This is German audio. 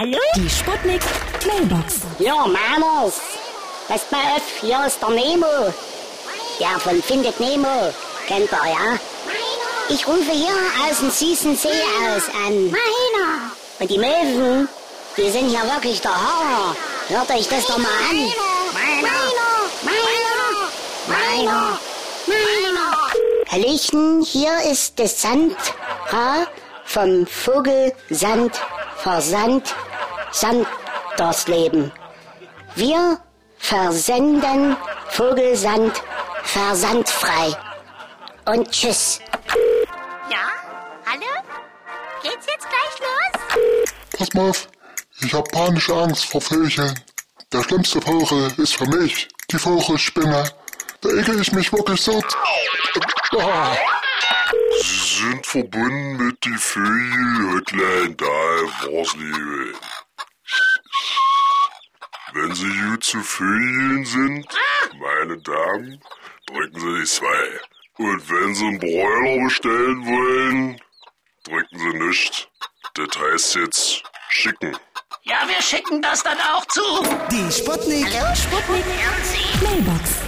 Hallo? Die Sputnik Mailbox. Ja, Männers. Passt mal auf, hier ist der Nemo. Der von Findet Nemo. Kennt ihr, ja? Ich rufe hier aus dem süßen See aus an. Meiner. Und die Möwen, die sind hier wirklich der Hammer. Hört euch das doch mal an. Meiner. Meiner. Meiner. Meiner. Hallöchen, hier ist das Sandra vom Vogelsand Versand Sandersleben. Wir versenden Vogelsand versandfrei. Und tschüss. Ja? Hallo? Geht's jetzt gleich los? Pass mal auf, ich hab panische Angst vor Vögeln. Der schlimmste Vogel ist für mich die Vogelspinne. Da ekel ich mich wirklich so. Ah. Sie sind verbunden mit die Vögel-Hotline da Worsley. Wenn Sie gut zu Vögeln sind, meine Damen, drücken Sie die zwei. Und wenn Sie einen Broiler bestellen wollen, drücken Sie nicht. Das heißt jetzt schicken. Ja, wir schicken das dann auch zu. Die Sputnik Sputnik. Mailbox.